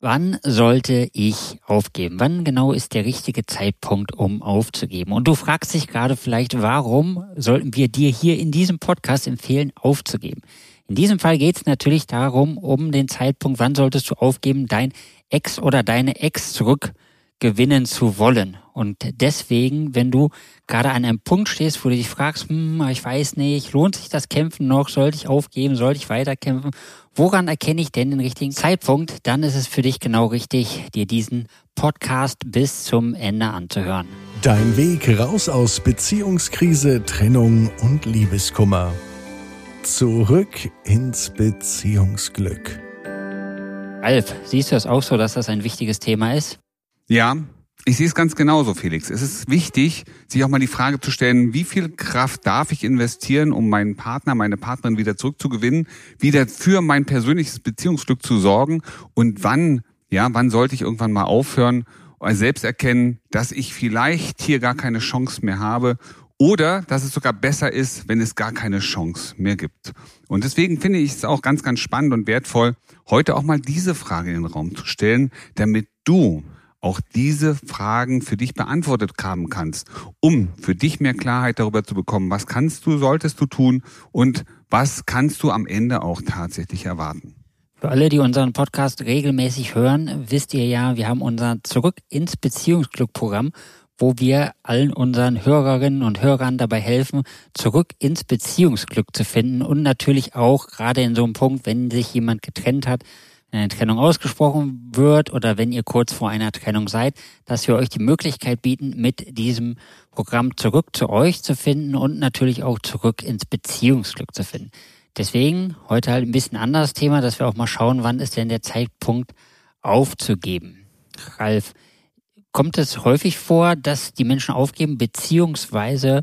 Wann sollte ich aufgeben? Wann genau ist der richtige Zeitpunkt, um aufzugeben? Und du fragst dich gerade vielleicht, warum sollten wir dir hier in diesem Podcast empfehlen, aufzugeben? In diesem Fall geht es natürlich darum, um den Zeitpunkt, wann solltest du aufgeben, dein Ex oder deine Ex zurückgewinnen zu wollen. Und deswegen, wenn du gerade an einem Punkt stehst, wo du dich fragst, hm, ich weiß nicht, lohnt sich das Kämpfen noch, sollte ich aufgeben, sollte ich weiterkämpfen? Woran erkenne ich denn den richtigen Zeitpunkt? Dann ist es für dich genau richtig, dir diesen Podcast bis zum Ende anzuhören. Dein Weg raus aus Beziehungskrise, Trennung und Liebeskummer. Zurück ins Beziehungsglück. Alf, siehst du es auch so, dass das ein wichtiges Thema ist? Ja, ich sehe es ganz genauso, Felix. Es ist wichtig, sich auch mal die Frage zu stellen, wie viel Kraft darf ich investieren, um meinen Partner, meine Partnerin wieder zurückzugewinnen, wieder für mein persönliches Beziehungsglück zu sorgen und wann, ja, wann sollte ich irgendwann mal aufhören, selbst erkennen, dass ich vielleicht hier gar keine Chance mehr habe oder dass es sogar besser ist, wenn es gar keine Chance mehr gibt. Und deswegen finde ich es auch ganz, ganz spannend und wertvoll, heute auch mal diese Frage in den Raum zu stellen, damit du auch diese Fragen für dich beantwortet haben kannst, um für dich mehr Klarheit darüber zu bekommen, was kannst du, solltest du tun und was kannst du am Ende auch tatsächlich erwarten. Für alle, die unseren Podcast regelmäßig hören, wisst ihr ja, wir haben unser Zurück ins Beziehungsglück Programm, wo wir allen unseren Hörerinnen und Hörern dabei helfen, zurück ins Beziehungsglück zu finden und natürlich auch gerade in so einem Punkt, wenn sich jemand getrennt hat, eine Trennung ausgesprochen wird oder wenn ihr kurz vor einer Trennung seid, dass wir euch die Möglichkeit bieten, mit diesem Programm zurück zu euch zu finden und natürlich auch zurück ins Beziehungsglück zu finden. Deswegen heute halt ein bisschen anderes Thema, dass wir auch mal schauen, wann ist denn der Zeitpunkt aufzugeben. Ralf, kommt es häufig vor, dass die Menschen aufgeben, beziehungsweise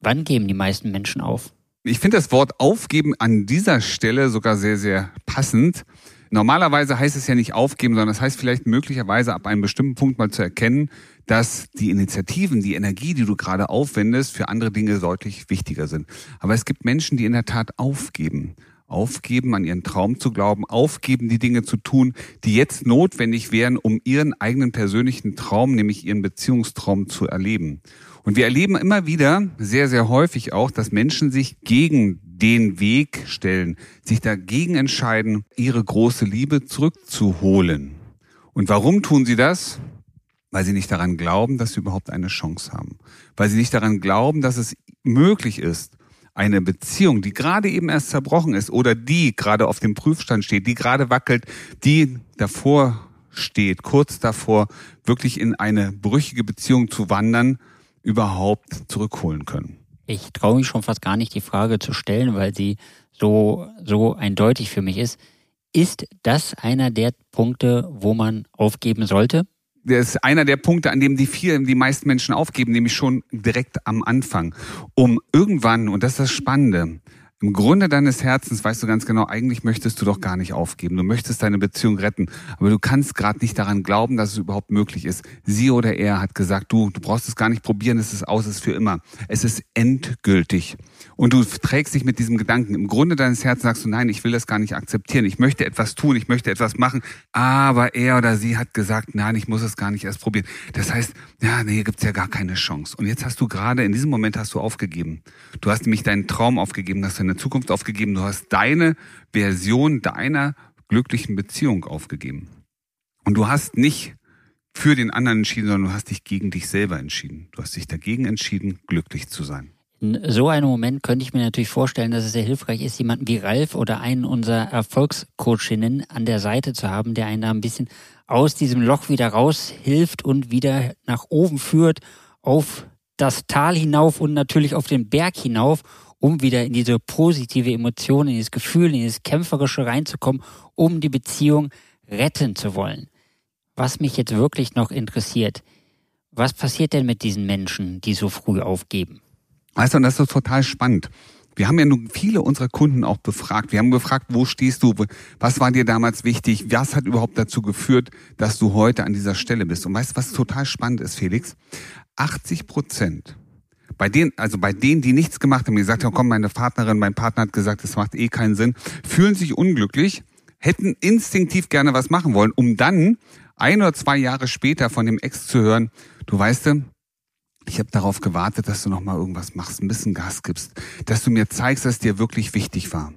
wann geben die meisten Menschen auf? Ich finde das Wort aufgeben an dieser Stelle sogar sehr, sehr passend. Normalerweise heißt es ja nicht aufgeben, sondern das heißt vielleicht möglicherweise ab einem bestimmten Punkt mal zu erkennen, dass die Initiativen, die Energie, die du gerade aufwendest, für andere Dinge deutlich wichtiger sind. Aber es gibt Menschen, die in der Tat aufgeben. Aufgeben, an ihren Traum zu glauben, aufgeben, die Dinge zu tun, die jetzt notwendig wären, um ihren eigenen persönlichen Traum, nämlich ihren Beziehungstraum zu erleben. Und wir erleben immer wieder, sehr, sehr häufig auch, dass Menschen sich gegen den Weg stellen, sich dagegen entscheiden, ihre große Liebe zurückzuholen. Und warum tun sie das? Weil sie nicht daran glauben, dass sie überhaupt eine Chance haben. Weil sie nicht daran glauben, dass es möglich ist, eine Beziehung, die gerade eben erst zerbrochen ist oder die gerade auf dem Prüfstand steht, die gerade wackelt, die davor steht, kurz davor, wirklich in eine brüchige Beziehung zu wandern, überhaupt zurückholen können. Ich traue mich schon fast gar nicht, die Frage zu stellen, weil sie so, so eindeutig für mich ist. Ist das einer der Punkte, wo man aufgeben sollte? Das ist einer der Punkte, an dem die vielen, die meisten Menschen aufgeben, nämlich schon direkt am Anfang. Um irgendwann, und das ist das Spannende, im Grunde deines Herzens weißt du ganz genau, eigentlich möchtest du doch gar nicht aufgeben. Du möchtest deine Beziehung retten, aber du kannst gerade nicht daran glauben, dass es überhaupt möglich ist. Sie oder er hat gesagt, du, du brauchst es gar nicht probieren, es ist aus, es ist für immer. Es ist endgültig. Und du trägst dich mit diesem Gedanken. Im Grunde deines Herzens sagst du, nein, ich will das gar nicht akzeptieren. Ich möchte etwas tun, ich möchte etwas machen. Aber er oder sie hat gesagt, nein, ich muss es gar nicht erst probieren. Das heißt, ja, nee, hier gibt's ja gar keine Chance. Und jetzt hast du gerade, in diesem Moment hast du aufgegeben. Du hast nämlich deinen Traum aufgegeben, hast deine Zukunft aufgegeben. Du hast deine Version deiner glücklichen Beziehung aufgegeben. Und du hast nicht für den anderen entschieden, sondern du hast dich gegen dich selber entschieden. Du hast dich dagegen entschieden, glücklich zu sein. In so einem Moment könnte ich mir natürlich vorstellen, dass es sehr hilfreich ist, jemanden wie Ralf oder einen unserer Erfolgscoachinnen an der Seite zu haben, der einen da ein bisschen aus diesem Loch wieder raushilft und wieder nach oben führt, auf das Tal hinauf und natürlich auf den Berg hinauf, um wieder in diese positive Emotion, in dieses Gefühl, in dieses Kämpferische reinzukommen, um die Beziehung retten zu wollen. Was mich jetzt wirklich noch interessiert, was passiert denn mit diesen Menschen, die so früh aufgeben? Weißt du, und das ist total spannend. Wir haben ja nun viele unserer Kunden auch befragt. Wir haben gefragt, wo stehst du? Was war dir damals wichtig? Was hat überhaupt dazu geführt, dass du heute an dieser Stelle bist? Und weißt du, was total spannend ist, Felix? 80 Prozent bei denen, also bei denen, die nichts gemacht haben, die gesagt haben, komm, meine Partnerin, mein Partner hat gesagt, es macht eh keinen Sinn, fühlen sich unglücklich, hätten instinktiv gerne was machen wollen, um dann ein oder zwei Jahre später von dem Ex zu hören, du weißt ich habe darauf gewartet, dass du noch mal irgendwas machst, ein bisschen Gas gibst, dass du mir zeigst, dass dir wirklich wichtig war.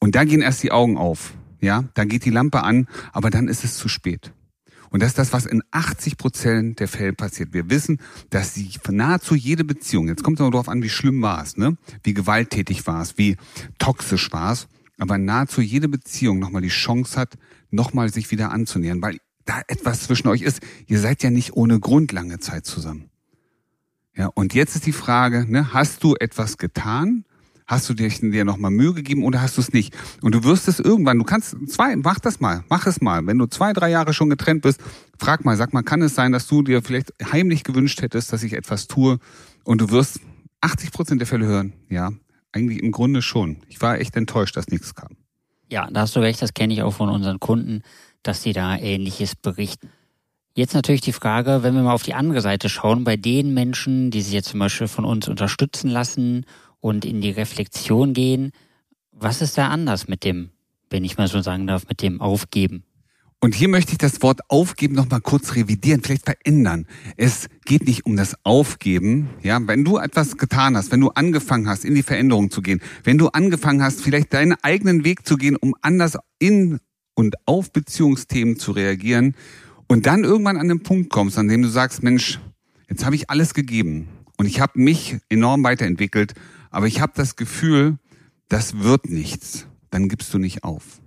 Und da gehen erst die Augen auf, ja, da geht die Lampe an, aber dann ist es zu spät. Und das ist das, was in 80 Prozent der Fälle passiert. Wir wissen, dass sie nahezu jede Beziehung, jetzt kommt es aber darauf an, wie schlimm war es, ne? wie gewalttätig war es, wie toxisch war es, aber nahezu jede Beziehung nochmal die Chance hat, nochmal sich wieder anzunähern, weil da etwas zwischen euch ist. Ihr seid ja nicht ohne Grund lange Zeit zusammen. Ja, und jetzt ist die Frage, ne, hast du etwas getan? Hast du dir, dir nochmal Mühe gegeben oder hast du es nicht? Und du wirst es irgendwann, du kannst zwei, mach das mal, mach es mal. Wenn du zwei, drei Jahre schon getrennt bist, frag mal, sag mal, kann es sein, dass du dir vielleicht heimlich gewünscht hättest, dass ich etwas tue und du wirst 80 Prozent der Fälle hören, ja, eigentlich im Grunde schon. Ich war echt enttäuscht, dass nichts kam. Ja, da hast du recht, das kenne ich auch von unseren Kunden, dass sie da ähnliches berichten. Jetzt natürlich die Frage, wenn wir mal auf die andere Seite schauen, bei den Menschen, die sich jetzt zum Beispiel von uns unterstützen lassen und in die Reflexion gehen, was ist da anders mit dem, wenn ich mal so sagen darf, mit dem Aufgeben? Und hier möchte ich das Wort aufgeben noch mal kurz revidieren, vielleicht verändern. Es geht nicht um das Aufgeben, ja, wenn du etwas getan hast, wenn du angefangen hast, in die Veränderung zu gehen, wenn du angefangen hast, vielleicht deinen eigenen Weg zu gehen, um anders in und auf Beziehungsthemen zu reagieren und dann irgendwann an den Punkt kommst, an dem du sagst, Mensch, jetzt habe ich alles gegeben und ich habe mich enorm weiterentwickelt, aber ich habe das Gefühl, das wird nichts, dann gibst du nicht auf.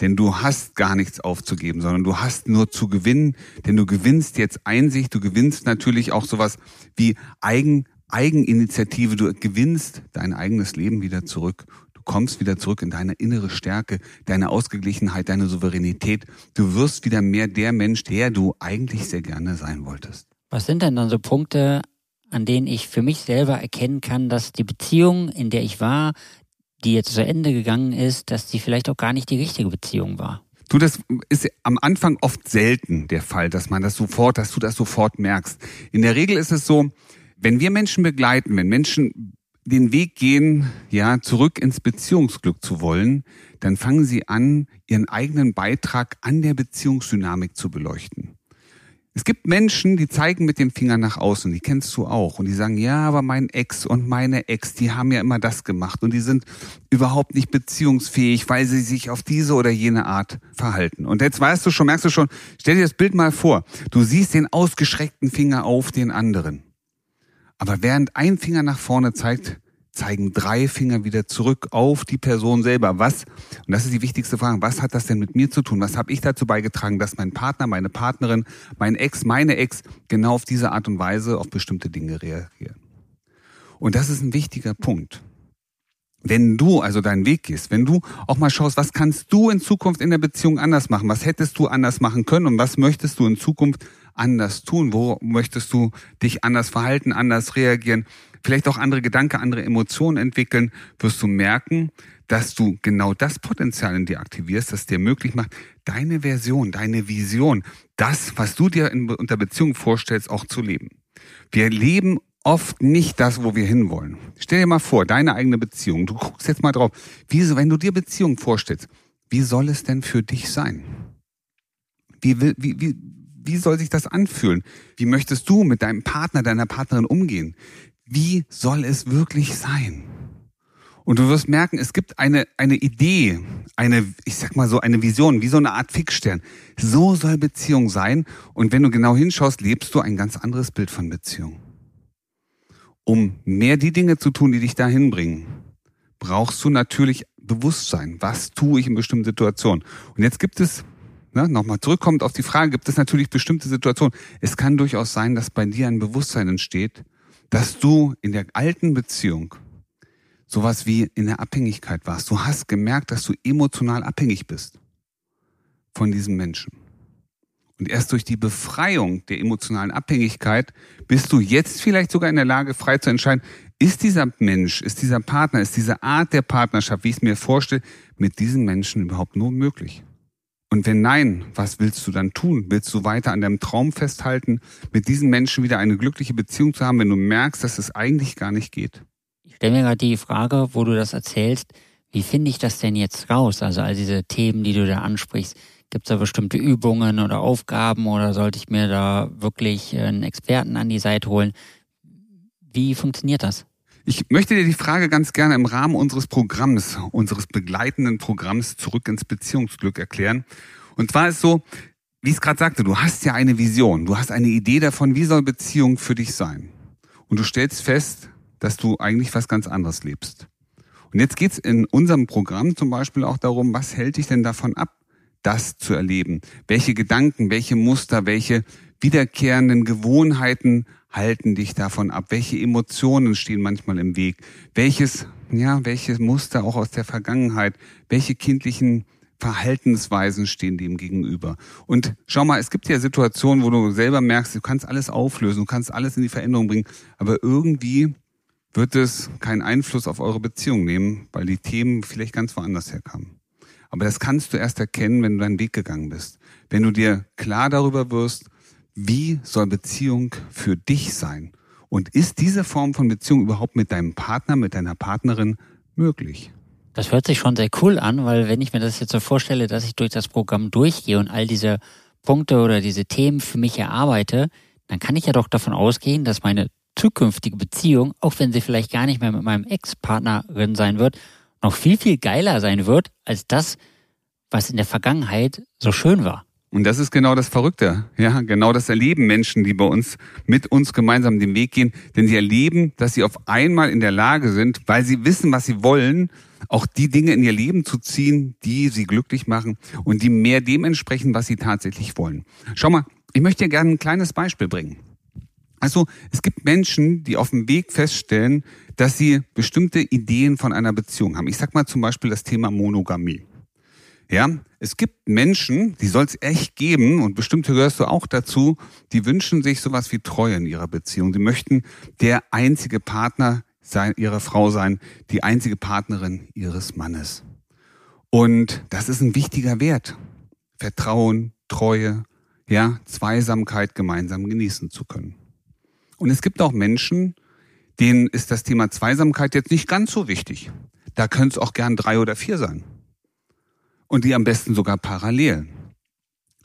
Denn du hast gar nichts aufzugeben, sondern du hast nur zu gewinnen, denn du gewinnst jetzt Einsicht, du gewinnst natürlich auch sowas wie Eigen, Eigeninitiative, du gewinnst dein eigenes Leben wieder zurück. Du kommst wieder zurück in deine innere Stärke, deine Ausgeglichenheit, deine Souveränität. Du wirst wieder mehr der Mensch, der du eigentlich sehr gerne sein wolltest. Was sind denn dann so Punkte, an denen ich für mich selber erkennen kann, dass die Beziehung, in der ich war, die jetzt zu Ende gegangen ist, dass die vielleicht auch gar nicht die richtige Beziehung war. Du, das ist am Anfang oft selten der Fall, dass man das sofort, dass du das sofort merkst. In der Regel ist es so, wenn wir Menschen begleiten, wenn Menschen den Weg gehen, ja, zurück ins Beziehungsglück zu wollen, dann fangen sie an, ihren eigenen Beitrag an der Beziehungsdynamik zu beleuchten. Es gibt Menschen, die zeigen mit dem Finger nach außen, die kennst du auch, und die sagen, ja, aber mein Ex und meine Ex, die haben ja immer das gemacht und die sind überhaupt nicht beziehungsfähig, weil sie sich auf diese oder jene Art verhalten. Und jetzt weißt du schon, merkst du schon, stell dir das Bild mal vor, du siehst den ausgestreckten Finger auf den anderen. Aber während ein Finger nach vorne zeigt, zeigen drei Finger wieder zurück auf die Person selber. Was, und das ist die wichtigste Frage, was hat das denn mit mir zu tun? Was habe ich dazu beigetragen, dass mein Partner, meine Partnerin, mein Ex, meine Ex genau auf diese Art und Weise auf bestimmte Dinge reagieren? Und das ist ein wichtiger Punkt. Wenn du also deinen Weg gehst, wenn du auch mal schaust, was kannst du in Zukunft in der Beziehung anders machen? Was hättest du anders machen können und was möchtest du in Zukunft anders tun? Wo möchtest du dich anders verhalten, anders reagieren? vielleicht auch andere Gedanken, andere Emotionen entwickeln, wirst du merken, dass du genau das Potenzial in dir aktivierst, das dir möglich macht, deine Version, deine Vision, das, was du dir in, unter Beziehung vorstellst, auch zu leben. Wir leben oft nicht das, wo wir hinwollen. Stell dir mal vor, deine eigene Beziehung. Du guckst jetzt mal drauf. Wie, wenn du dir Beziehung vorstellst, wie soll es denn für dich sein? Wie, wie, wie, wie soll sich das anfühlen? Wie möchtest du mit deinem Partner, deiner Partnerin umgehen? wie soll es wirklich sein? Und du wirst merken, es gibt eine, eine Idee, eine, ich sag mal so, eine Vision, wie so eine Art Fixstern. So soll Beziehung sein. Und wenn du genau hinschaust, lebst du ein ganz anderes Bild von Beziehung. Um mehr die Dinge zu tun, die dich dahin bringen, brauchst du natürlich Bewusstsein. Was tue ich in bestimmten Situationen? Und jetzt gibt es, ne, nochmal zurückkommt auf die Frage, gibt es natürlich bestimmte Situationen. Es kann durchaus sein, dass bei dir ein Bewusstsein entsteht, dass du in der alten Beziehung sowas wie in der Abhängigkeit warst. Du hast gemerkt, dass du emotional abhängig bist von diesem Menschen. Und erst durch die Befreiung der emotionalen Abhängigkeit bist du jetzt vielleicht sogar in der Lage, frei zu entscheiden, ist dieser Mensch, ist dieser Partner, ist diese Art der Partnerschaft, wie ich es mir vorstelle, mit diesen Menschen überhaupt nur möglich? Und wenn nein, was willst du dann tun? Willst du weiter an deinem Traum festhalten, mit diesen Menschen wieder eine glückliche Beziehung zu haben, wenn du merkst, dass es eigentlich gar nicht geht? Ich stelle mir gerade die Frage, wo du das erzählst, Wie finde ich das denn jetzt raus? Also all diese Themen, die du da ansprichst, gibt es da bestimmte Übungen oder Aufgaben oder sollte ich mir da wirklich einen Experten an die Seite holen? Wie funktioniert das? Ich möchte dir die Frage ganz gerne im Rahmen unseres Programms, unseres begleitenden Programms zurück ins Beziehungsglück erklären. Und zwar ist so, wie ich es gerade sagte, du hast ja eine Vision, du hast eine Idee davon, wie soll Beziehung für dich sein. Und du stellst fest, dass du eigentlich was ganz anderes lebst. Und jetzt geht's in unserem Programm zum Beispiel auch darum, was hält dich denn davon ab, das zu erleben? Welche Gedanken, welche Muster, welche wiederkehrenden Gewohnheiten halten dich davon ab? Welche Emotionen stehen manchmal im Weg? Welches, ja, welche Muster auch aus der Vergangenheit? Welche kindlichen Verhaltensweisen stehen dem gegenüber? Und schau mal, es gibt ja Situationen, wo du selber merkst, du kannst alles auflösen, du kannst alles in die Veränderung bringen, aber irgendwie wird es keinen Einfluss auf eure Beziehung nehmen, weil die Themen vielleicht ganz woanders herkamen. Aber das kannst du erst erkennen, wenn du deinen Weg gegangen bist. Wenn du dir klar darüber wirst, wie soll Beziehung für dich sein? Und ist diese Form von Beziehung überhaupt mit deinem Partner, mit deiner Partnerin möglich? Das hört sich schon sehr cool an, weil wenn ich mir das jetzt so vorstelle, dass ich durch das Programm durchgehe und all diese Punkte oder diese Themen für mich erarbeite, dann kann ich ja doch davon ausgehen, dass meine zukünftige Beziehung, auch wenn sie vielleicht gar nicht mehr mit meinem Ex-Partnerin sein wird, noch viel, viel geiler sein wird als das, was in der Vergangenheit so schön war. Und das ist genau das Verrückte. Ja, genau das erleben Menschen, die bei uns mit uns gemeinsam den Weg gehen. Denn sie erleben, dass sie auf einmal in der Lage sind, weil sie wissen, was sie wollen, auch die Dinge in ihr Leben zu ziehen, die sie glücklich machen und die mehr dem entsprechen, was sie tatsächlich wollen. Schau mal, ich möchte dir gerne ein kleines Beispiel bringen. Also, es gibt Menschen, die auf dem Weg feststellen, dass sie bestimmte Ideen von einer Beziehung haben. Ich sag mal zum Beispiel das Thema Monogamie. Ja, es gibt Menschen, die soll es echt geben und bestimmt gehörst du auch dazu, die wünschen sich sowas wie Treue in ihrer Beziehung. Die möchten der einzige Partner sein, ihrer Frau sein, die einzige Partnerin ihres Mannes. Und das ist ein wichtiger Wert. Vertrauen, Treue, ja, Zweisamkeit gemeinsam genießen zu können. Und es gibt auch Menschen, denen ist das Thema Zweisamkeit jetzt nicht ganz so wichtig. Da können es auch gern drei oder vier sein und die am besten sogar parallel.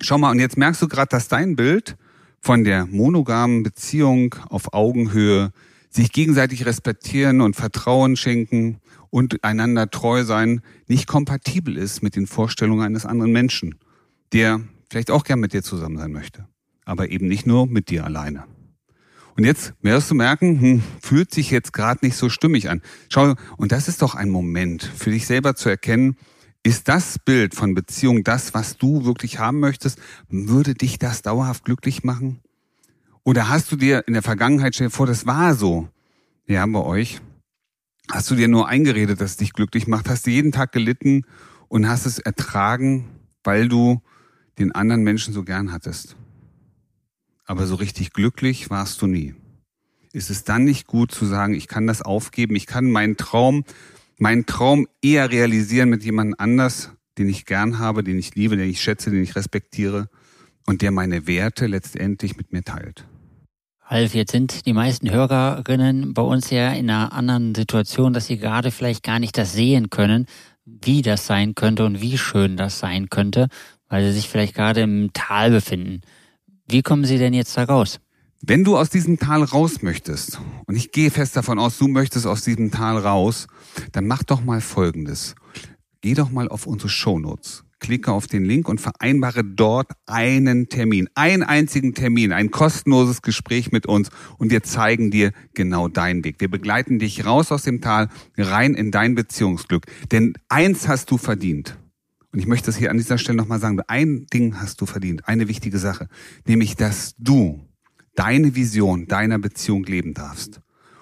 Schau mal, und jetzt merkst du gerade, dass dein Bild von der monogamen Beziehung auf Augenhöhe, sich gegenseitig respektieren und Vertrauen schenken und einander treu sein, nicht kompatibel ist mit den Vorstellungen eines anderen Menschen, der vielleicht auch gern mit dir zusammen sein möchte, aber eben nicht nur mit dir alleine. Und jetzt wirst du merken, hm, fühlt sich jetzt gerade nicht so stimmig an. Schau, und das ist doch ein Moment für dich selber zu erkennen, ist das Bild von Beziehung das, was du wirklich haben möchtest? Würde dich das dauerhaft glücklich machen? Oder hast du dir in der Vergangenheit, stell dir vor, das war so, ja, bei euch, hast du dir nur eingeredet, dass es dich glücklich macht? Hast du jeden Tag gelitten und hast es ertragen, weil du den anderen Menschen so gern hattest? Aber so richtig glücklich warst du nie. Ist es dann nicht gut zu sagen, ich kann das aufgeben, ich kann meinen Traum meinen Traum eher realisieren mit jemand anders, den ich gern habe, den ich liebe, den ich schätze, den ich respektiere und der meine Werte letztendlich mit mir teilt. Ralf, jetzt sind die meisten Hörerinnen bei uns ja in einer anderen Situation, dass sie gerade vielleicht gar nicht das sehen können, wie das sein könnte und wie schön das sein könnte, weil sie sich vielleicht gerade im Tal befinden. Wie kommen Sie denn jetzt da raus? Wenn du aus diesem Tal raus möchtest, und ich gehe fest davon aus, du möchtest aus diesem Tal raus, dann mach doch mal Folgendes. Geh doch mal auf unsere Shownotes. Klicke auf den Link und vereinbare dort einen Termin, einen einzigen Termin, ein kostenloses Gespräch mit uns und wir zeigen dir genau deinen Weg. Wir begleiten dich raus aus dem Tal, rein in dein Beziehungsglück. Denn eins hast du verdient. Und ich möchte das hier an dieser Stelle nochmal sagen. Ein Ding hast du verdient, eine wichtige Sache, nämlich dass du deine Vision deiner Beziehung leben darfst.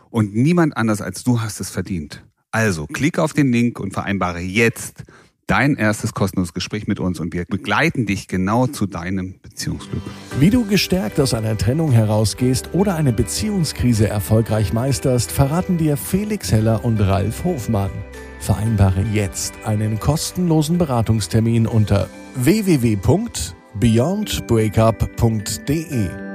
Und niemand anders als du hast es verdient. Also klicke auf den Link und vereinbare jetzt dein erstes kostenloses Gespräch mit uns und wir begleiten dich genau zu deinem Beziehungsglück. Wie du gestärkt aus einer Trennung herausgehst oder eine Beziehungskrise erfolgreich meisterst, verraten dir Felix Heller und Ralf Hofmann. Vereinbare jetzt einen kostenlosen Beratungstermin unter www.beyondbreakup.de.